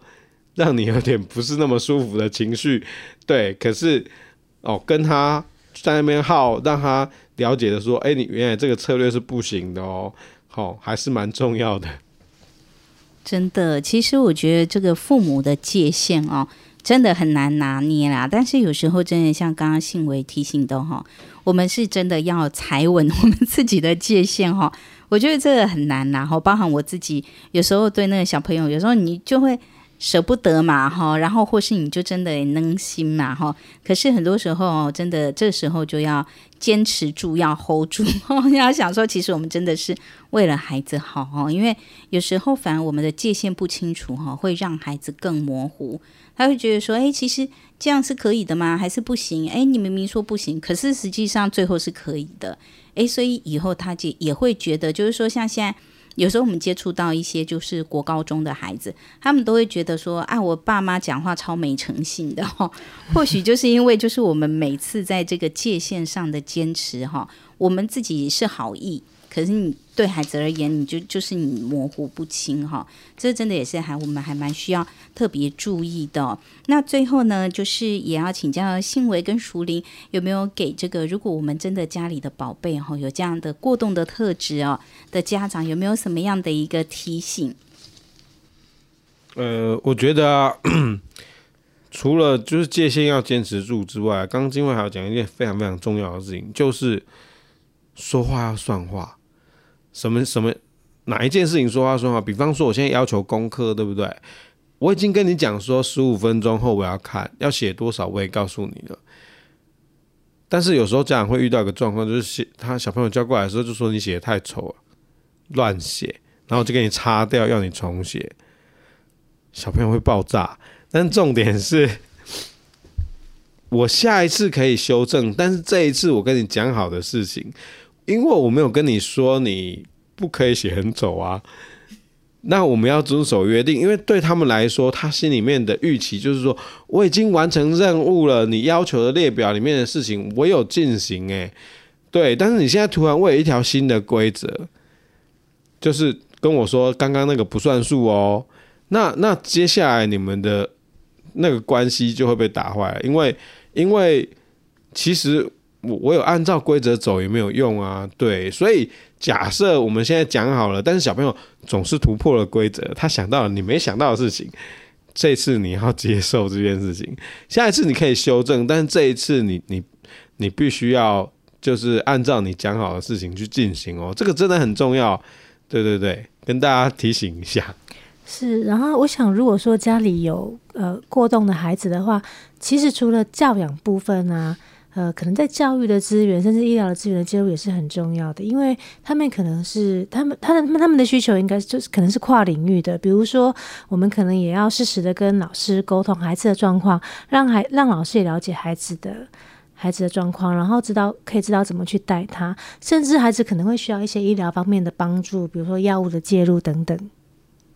Speaker 3: 让你有点不是那么舒服的情绪。对，可是哦，跟他在那边耗，让他了解的说，哎，你原来这个策略是不行的哦。好，还是蛮重要的。
Speaker 1: 真的，其实我觉得这个父母的界限哦，真的很难拿捏啦。但是有时候真的像刚刚信维提醒的哈，我们是真的要踩稳 我们自己的界限哈。我觉得这个很难，然后包含我自己，有时候对那个小朋友，有时候你就会。舍不得嘛，哈，然后或是你就真的能心嘛，哈。可是很多时候，真的这时候就要坚持住，要 hold 住。要想说，其实我们真的是为了孩子好，哈。因为有时候反而我们的界限不清楚，哈，会让孩子更模糊。他会觉得说，哎，其实这样是可以的吗？还是不行？哎，你明明说不行，可是实际上最后是可以的。哎，所以以后他就也会觉得，就是说像现在。有时候我们接触到一些就是国高中的孩子，他们都会觉得说啊，我爸妈讲话超没诚信的 哈。或许就是因为就是我们每次在这个界限上的坚持哈，我们自己是好意。可是你对孩子而言，你就就是你模糊不清哈，这真的也是还我们还蛮需要特别注意的。那最后呢，就是也要请教信维跟熟林，有没有给这个如果我们真的家里的宝贝哈有这样的过动的特质哦的家长，有没有什么样的一个提醒？
Speaker 3: 呃，我觉得啊，除了就是界限要坚持住之外，刚刚静慧还要讲一件非常非常重要的事情，就是说话要算话。什么什么哪一件事情说话算话？比方说，我现在要求功课，对不对？我已经跟你讲说，十五分钟后我要看，要写多少，我也告诉你了。但是有时候家长会遇到一个状况，就是写他小朋友交过来的时候，就说你写的太丑了，乱写，然后就给你擦掉，要你重写。小朋友会爆炸。但重点是，我下一次可以修正，但是这一次我跟你讲好的事情。因为我没有跟你说你不可以写很丑啊，那我们要遵守约定。因为对他们来说，他心里面的预期就是说，我已经完成任务了，你要求的列表里面的事情我有进行，诶，对。但是你现在突然为了一条新的规则，就是跟我说刚刚那个不算数哦，那那接下来你们的那个关系就会被打坏了，因为因为其实。我我有按照规则走也没有用啊，对，所以假设我们现在讲好了，但是小朋友总是突破了规则，他想到了你没想到的事情，这次你要接受这件事情，下一次你可以修正，但是这一次你你你必须要就是按照你讲好的事情去进行哦，这个真的很重要，对对对，跟大家提醒一下。
Speaker 2: 是，然后我想，如果说家里有呃过动的孩子的话，其实除了教养部分啊。呃，可能在教育的资源，甚至医疗的资源的介入也是很重要的，因为他们可能是他们他的他们的需求应该就是可能是跨领域的，比如说我们可能也要适时的跟老师沟通孩子的状况，让孩让老师也了解孩子的孩子的状况，然后知道可以知道怎么去带他，甚至孩子可能会需要一些医疗方面的帮助，比如说药物的介入等等。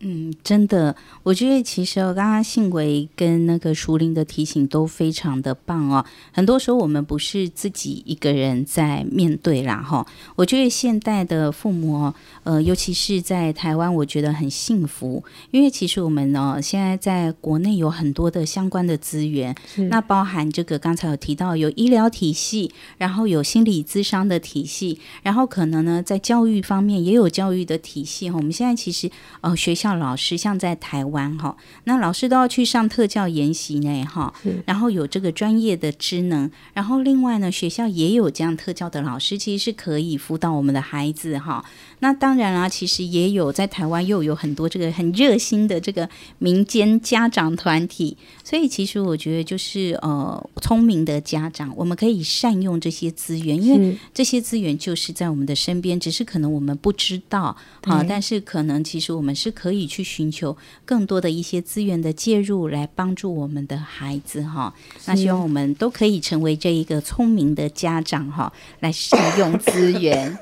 Speaker 1: 嗯，真的，我觉得其实我刚刚信维跟那个熟林的提醒都非常的棒哦。很多时候我们不是自己一个人在面对啦，哈。我觉得现代的父母，呃，尤其是在台湾，我觉得很幸福，因为其实我们呢，现在在国内有很多的相关的资源，那包含这个刚才有提到有医疗体系，然后有心理咨商的体系，然后可能呢在教育方面也有教育的体系。我们现在其实呃学校。老师像在台湾哈，那老师都要去上特教研习呢哈，然后有这个专业的职能，然后另外呢，学校也有这样特教的老师，其实是可以辅导我们的孩子哈。那当然啊，其实也有在台湾又有很多这个很热心的这个民间家长团体，所以其实我觉得就是呃，聪明的家长，我们可以善用这些资源，因为这些资源就是在我们的身边，只是可能我们不知道啊，但是可能其实我们是可以去寻求更多的一些资源的介入，来帮助我们的孩子哈。那希望我们都可以成为这一个聪明的家长哈，来善用资源。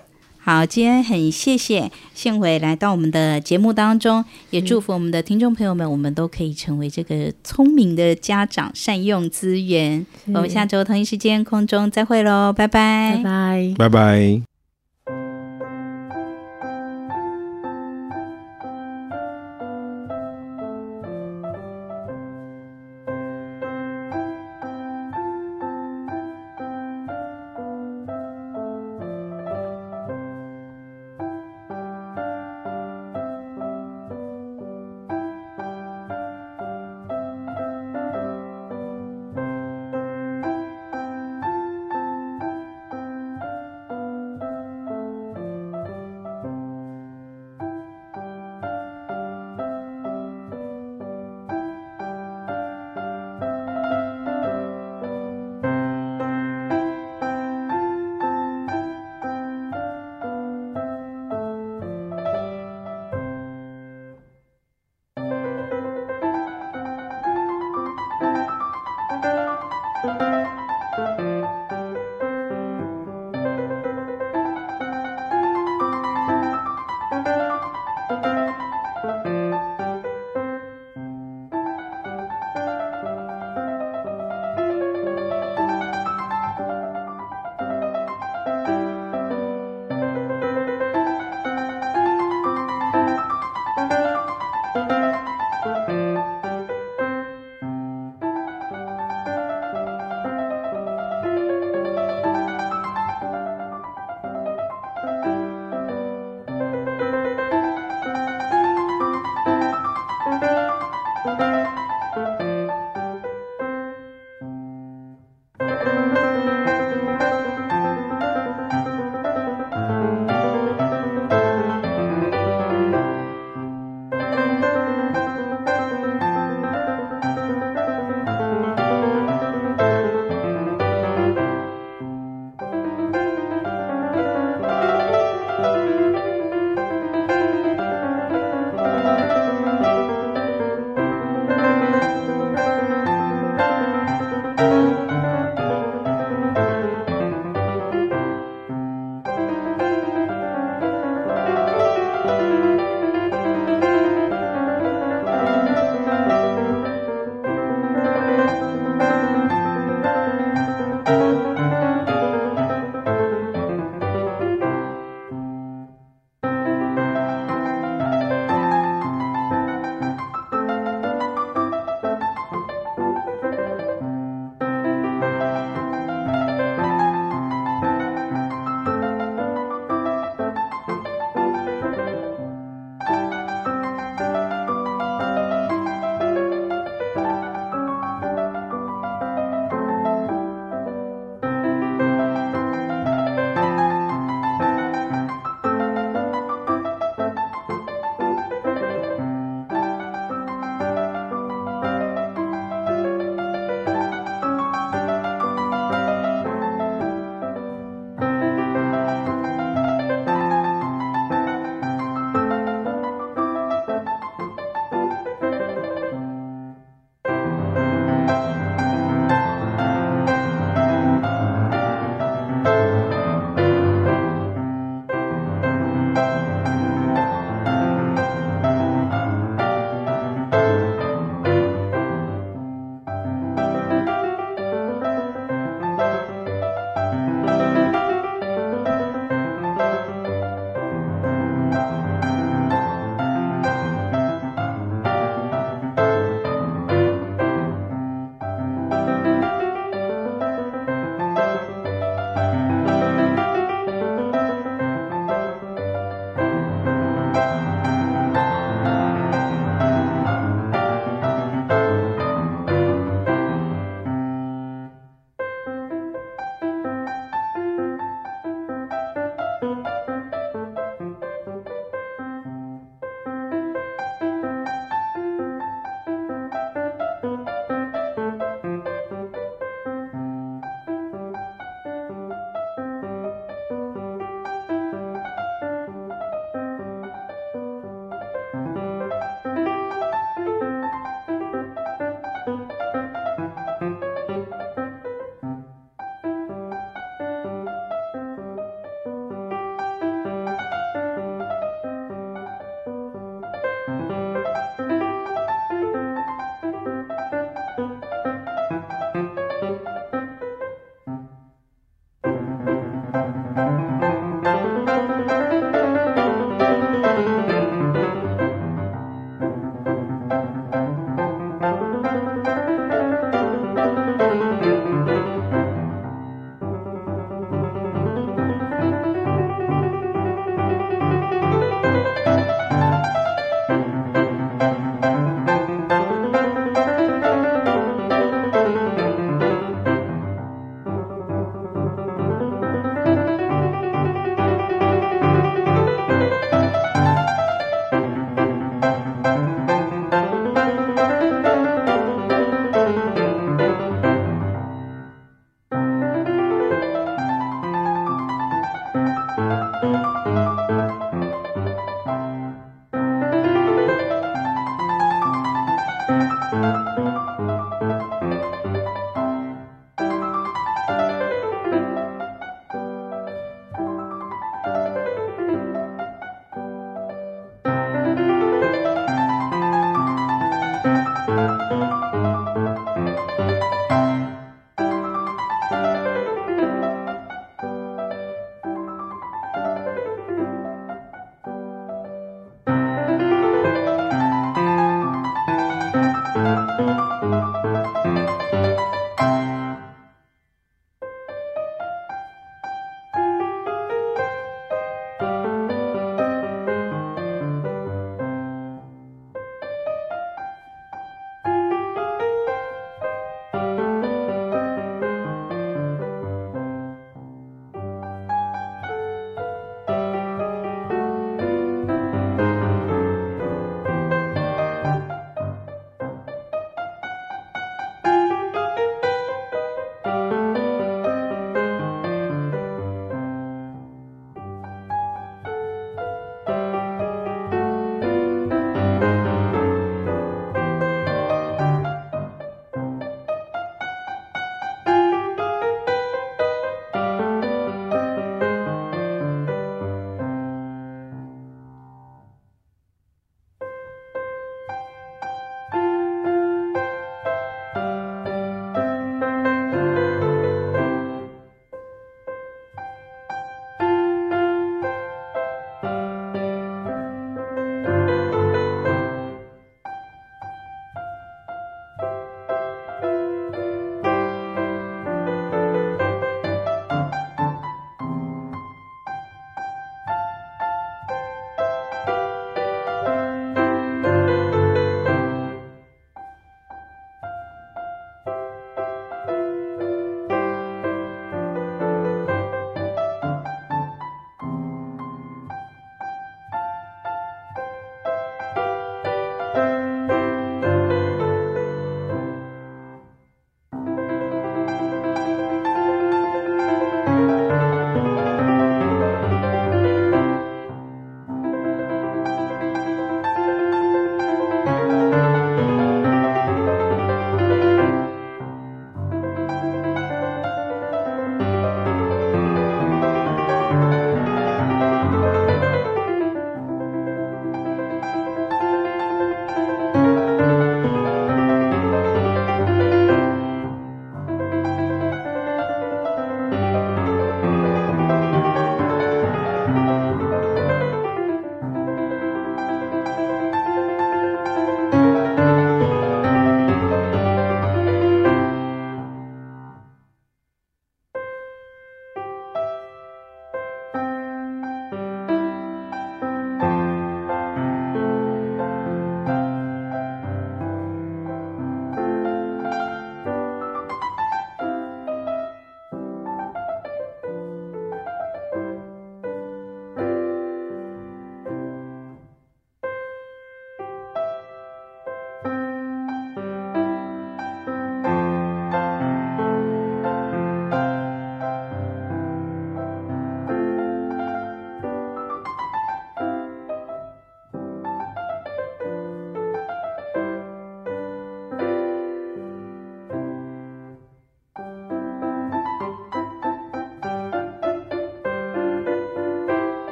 Speaker 1: 好，今天很谢谢幸伟来到我们的节目当中，也祝福我们的听众朋友们，我们都可以成为这个聪明的家长，善用资源。我们下周同一时间空中再会喽，拜拜，
Speaker 2: 拜拜，
Speaker 3: 拜拜。